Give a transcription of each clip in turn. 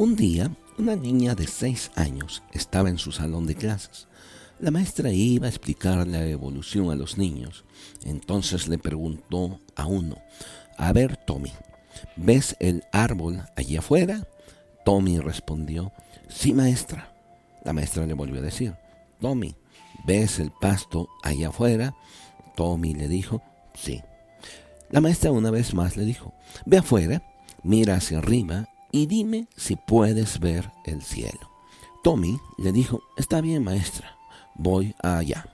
Un día, una niña de seis años estaba en su salón de clases. La maestra iba a explicar la evolución a los niños. Entonces le preguntó a uno, a ver, Tommy, ¿ves el árbol allí afuera? Tommy respondió, sí, maestra. La maestra le volvió a decir, Tommy, ¿ves el pasto allá afuera? Tommy le dijo, sí. La maestra una vez más le dijo, ve afuera, mira hacia arriba y dime si puedes ver el cielo. Tommy le dijo, está bien maestra, voy allá.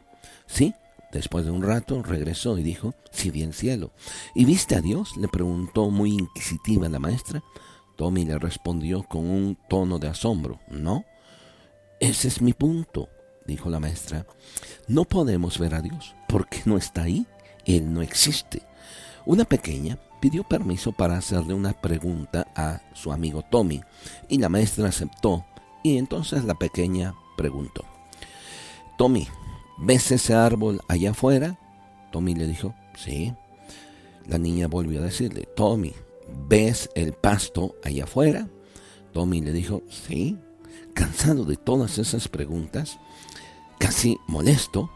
Sí, después de un rato regresó y dijo, sí vi el cielo. ¿Y viste a Dios? le preguntó muy inquisitiva la maestra. Tommy le respondió con un tono de asombro, no. Ese es mi punto, dijo la maestra. No podemos ver a Dios porque no está ahí, Él no existe. Una pequeña pidió permiso para hacerle una pregunta a su amigo Tommy y la maestra aceptó y entonces la pequeña preguntó, Tommy, ¿ves ese árbol allá afuera? Tommy le dijo, sí. La niña volvió a decirle, Tommy, ¿ves el pasto allá afuera? Tommy le dijo, sí. Cansado de todas esas preguntas, casi molesto,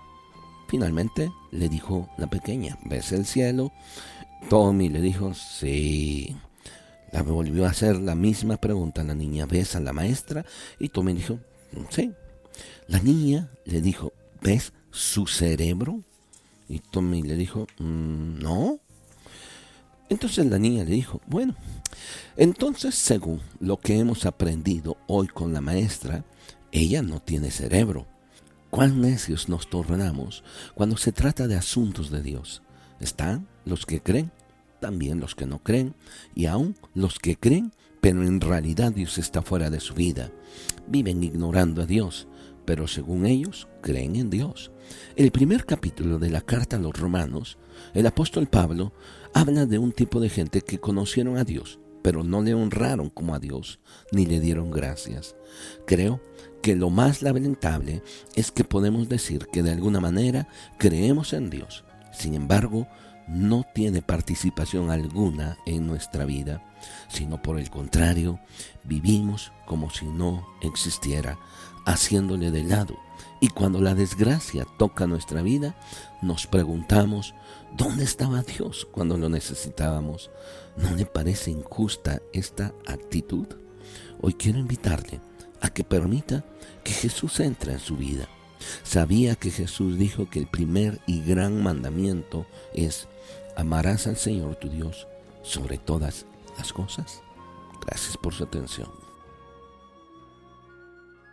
finalmente le dijo la pequeña, ¿ves el cielo? Tommy le dijo, sí. La volvió a hacer la misma pregunta. La niña ¿ves a la maestra? Y Tommy dijo, sí. La niña le dijo, ¿ves su cerebro? Y Tommy le dijo, mm, no. Entonces la niña le dijo, bueno, entonces según lo que hemos aprendido hoy con la maestra, ella no tiene cerebro. ¿Cuán necios nos tornamos cuando se trata de asuntos de Dios? Están los que creen, también los que no creen, y aún los que creen, pero en realidad Dios está fuera de su vida. Viven ignorando a Dios, pero según ellos creen en Dios. El primer capítulo de la carta a los romanos, el apóstol Pablo habla de un tipo de gente que conocieron a Dios, pero no le honraron como a Dios, ni le dieron gracias. Creo que lo más lamentable es que podemos decir que de alguna manera creemos en Dios, sin embargo, no tiene participación alguna en nuestra vida, sino por el contrario, vivimos como si no existiera, haciéndole de lado. Y cuando la desgracia toca nuestra vida, nos preguntamos, ¿dónde estaba Dios cuando lo necesitábamos? ¿No le parece injusta esta actitud? Hoy quiero invitarle a que permita que Jesús entre en su vida Sabía que Jesús dijo que el primer y gran mandamiento es amarás al Señor tu Dios sobre todas las cosas. Gracias por su atención.